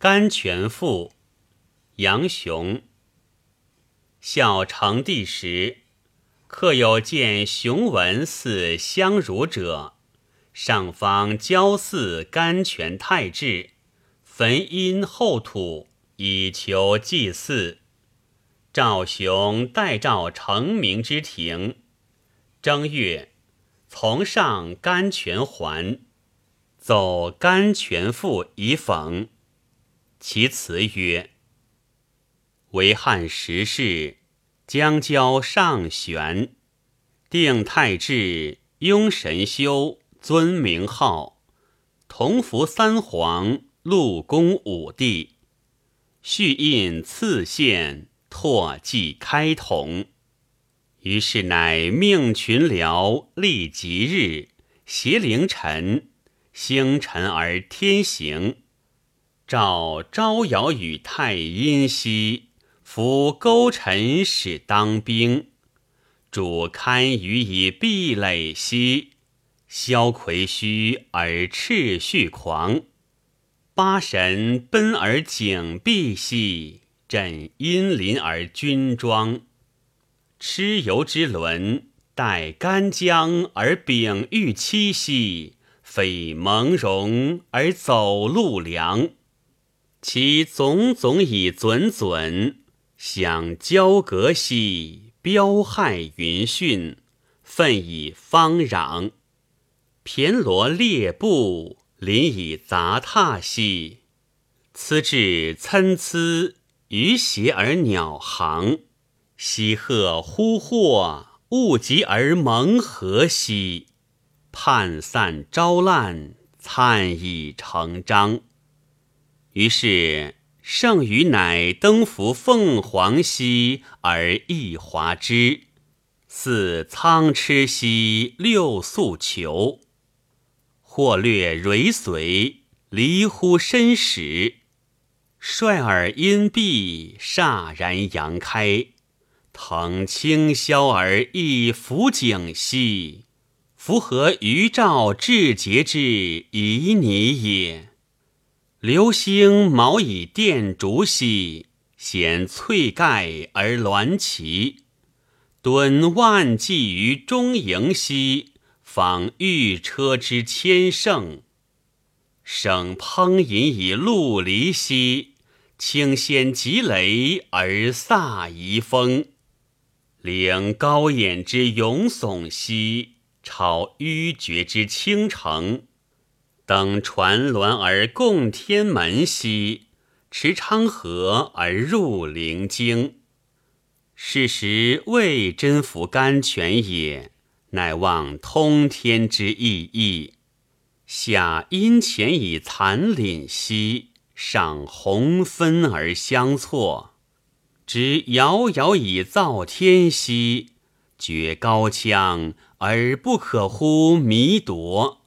甘泉赋，杨雄。孝成帝时，客有见雄文似相如者，上方交祀甘泉太治，焚阴厚土，以求祭祀。赵雄代赵成明之庭，正月，从上甘泉还，奏甘泉赋以讽。其词曰：“为汉时事，将交上玄，定太治，雍神修，尊名号，同服三皇，陆公五帝，续印赐献。”拓迹开统，于是乃命群僚立吉日，协凌晨，星辰而天行。照招摇与太阴兮，夫勾陈使当兵。主堪予以壁垒兮，萧魁虚而赤续狂。八神奔而景璧兮。朕阴临而君庄，蚩尤之轮，待干将而秉玉期兮，匪蒙容而走路良。其总总以准准，想交阁兮，彪骇云训，奋以方攘。骈罗列布，临以杂沓兮，此至参差。鱼谐而鸟行，西鹤呼惑，物极而蒙和兮。涣散招烂，灿以成章。于是圣禹乃登扶凤凰兮，而易华之，似苍痴兮，六宿囚。或略蕊随，离乎身始。率尔阴蔽，煞然扬开，腾清霄而逸浮景兮，夫何余照至节之旖旎也？流星毛以电烛兮，显翠盖而鸾旗，敦万骑于中营兮，访御车之千乘。省烹饮以陆离兮，清仙极雷而飒遗风；领高掩之勇耸兮，超迂绝之倾城。登船峦而共天门兮，持昌河而入灵京。是时未真服甘泉也，乃望通天之意义。下阴潜以残凛兮，上红分而相错；之遥遥以造天兮，绝高腔而不可乎弥夺。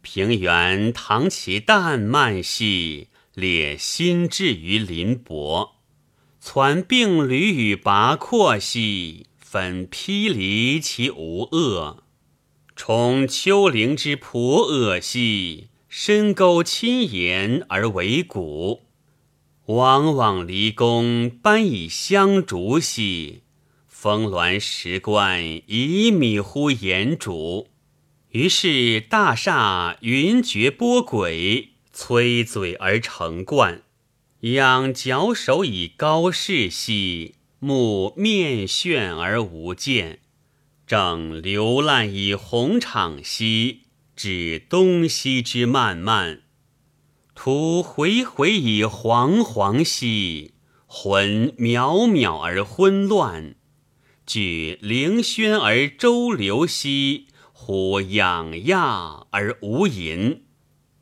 平原唐其淡漫兮，列心志于林伯；攒并履与拔阔兮，分披离其无恶。崇丘陵之婆恶兮，深沟亲岩而为谷；往往离宫，班以香烛兮，峰峦石关以米乎岩主。于是大厦云谲波诡，摧嘴而成冠；仰矫首以高视兮，目面眩而无见。正流烂以红场兮，指东西之漫漫；徒回回以惶惶兮，魂渺渺而昏乱。举凌轩而周流兮，虎养亚而无淫。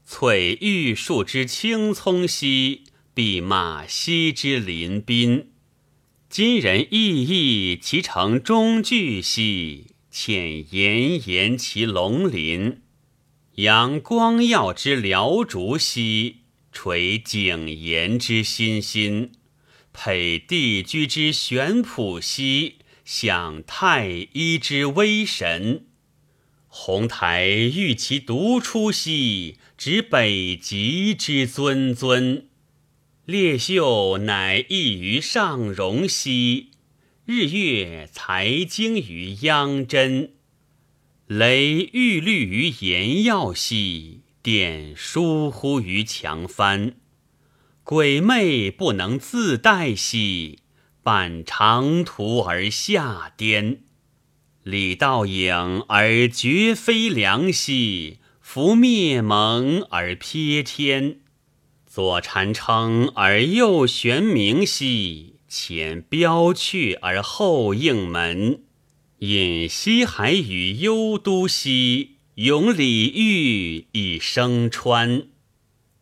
翠玉树之青葱兮，碧马兮之临宾。今人意意其成中句兮，浅炎炎其龙鳞。阳光耀之辽竹兮，垂景言之欣欣。佩帝居之玄朴兮，享太一之威神。鸿台欲其独出兮，指北极之尊尊。列秀乃异于上荣兮，日月才精于央真。雷欲律于炎耀兮，电疏忽于强帆。鬼魅不能自待兮，伴长途而下颠。李道影而绝非良兮，拂灭蒙而瞥天。左禅称而右玄冥兮，前标去而后应门。引西海与幽都兮，咏李煜以声川。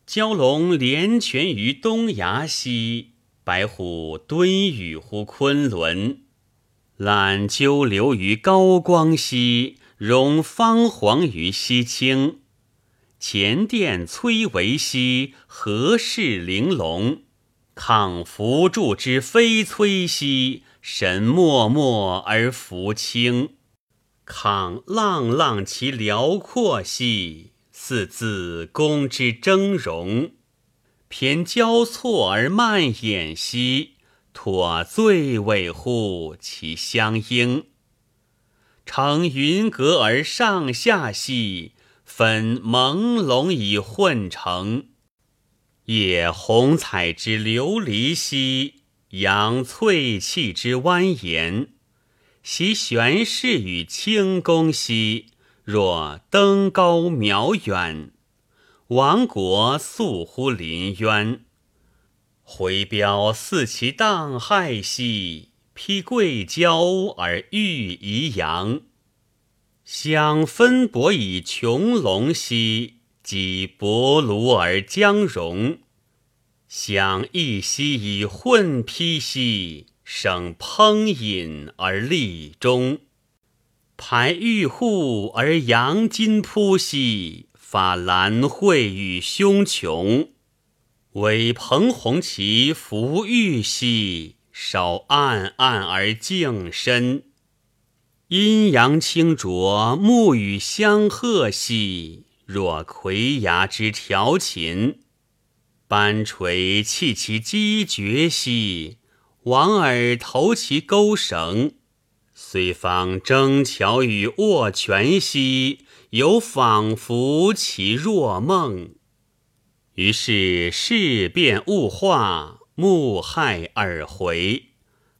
蛟龙连泉于东崖兮，白虎蹲雨乎昆仑。览鸠流于高光兮，容芳黄于西青。前殿崔嵬兮，何事玲珑？抗扶助之非崔兮。神默默而浮清，抗浪浪其辽阔兮，似自宫之峥嵘。骈交错而漫衍兮，托最尾乎其相应。乘云阁而上下兮，分朦胧以混成。野红彩之流离兮。扬翠气之蜿蜒，习玄氏与清宫兮，若登高渺远。亡国肃乎林渊，回标似其荡骇兮，披桂交而欲宜阳。想分帛以穹隆兮，积帛庐而将荣。想一息以混披兮，生烹饮而立中。排玉户而扬金铺兮，发兰蕙与胸琼。为蓬红其浮玉兮，稍暗暗而静深。阴阳清浊，暮雨相和兮，若葵崖之调琴。班垂弃其击绝兮，王尔投其钩绳。虽方争巧与握拳兮，犹仿佛其若梦。于是事变物化，目害耳回。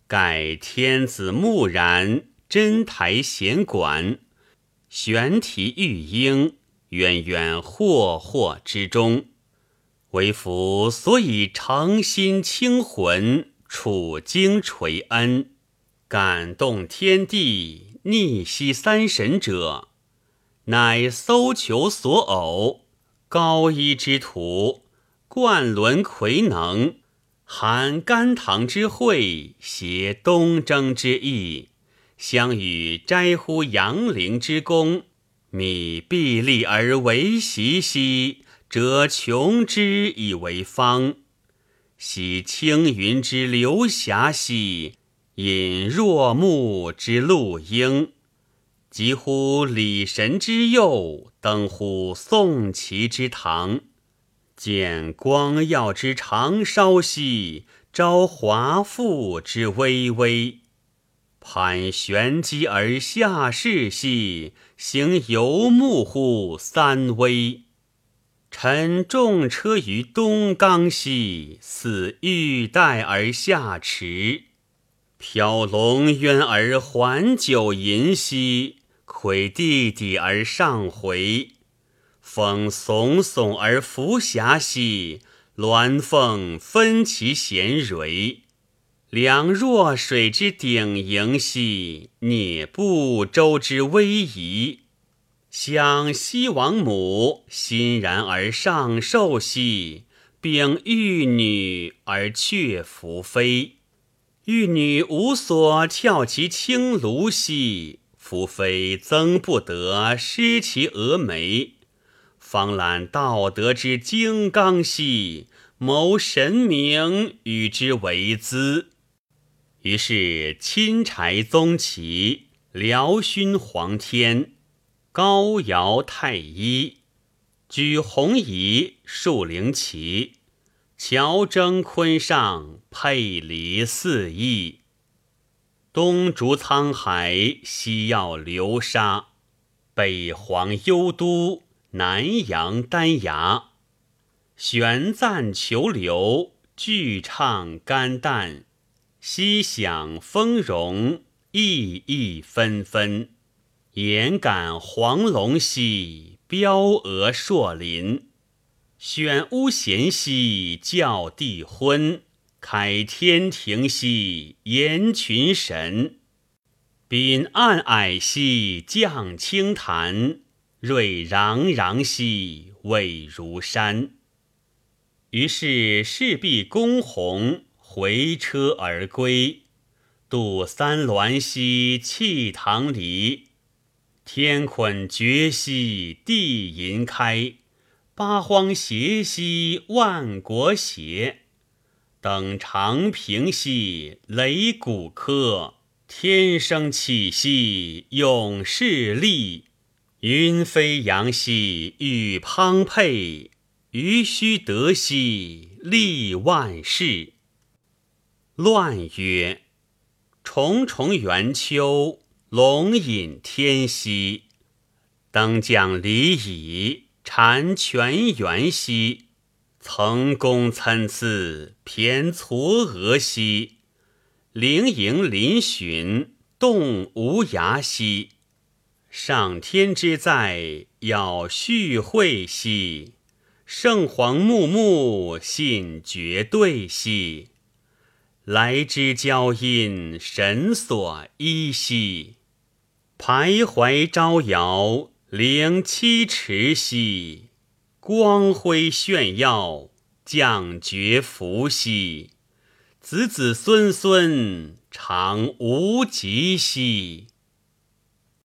盖天子木然，真台弦管，玄体玉英，渊渊惑惑之中。为夫所以诚心清魂，处经垂恩，感动天地，逆息三神者，乃搜求所偶，高一之徒，冠伦魁能，含甘棠之惠，携东征之意，相与摘乎阳陵之功，米必立而为习兮。折琼之以为方，喜青云之流霞兮，引若木之露英。及乎礼神之佑，登乎宋齐之堂。见光耀之长烧兮，招华富之巍巍。攀玄机而下士兮，行游牧乎三危。乘重车于东冈兮，似玉带而下池；飘龙渊而环九银兮，窥地底而上回。风耸耸而浮霞兮，鸾凤分其衔蕊。两弱水之鼎盈兮，蹑步舟之逶迤。想西王母欣然而上寿兮，秉玉女而却宓妃。玉女无所翘其青庐兮，夫妃增不得失其峨眉。方览道德之精刚兮，谋神明与之为资。于是钦柴宗旗，辽勋皇天。高尧太一，举红仪，树灵旗，乔征昆上，佩离四翼。东逐沧海，西要流沙，北黄幽都，南阳丹崖。玄赞求流，俱唱肝胆。西响丰荣，意意纷纷。言感黄龙兮，标鹅硕林。选巫贤兮，教帝昏；开天庭兮，言群神。秉暗霭兮，降清潭；瑞攘攘兮，巍如山。于是势必公弘，回车而归。渡三滦兮，弃唐离。天捆绝兮，地银开。八荒斜兮，万国斜；等长平兮，擂鼓科；天生气兮，勇士立；云飞扬兮，羽滂沛；鱼须得兮，利万世。乱曰：重重圆丘，龙隐天兮；登将离矣。婵泉源兮，层宫参差，偏嵯峨兮；灵营嶙峋，动无涯兮。上天之在，要续会兮；圣皇穆穆，信绝对兮。来之交因，神所依兮。徘徊招摇。灵七尺兮，光辉炫耀；降绝伏羲，子子孙孙常无极兮。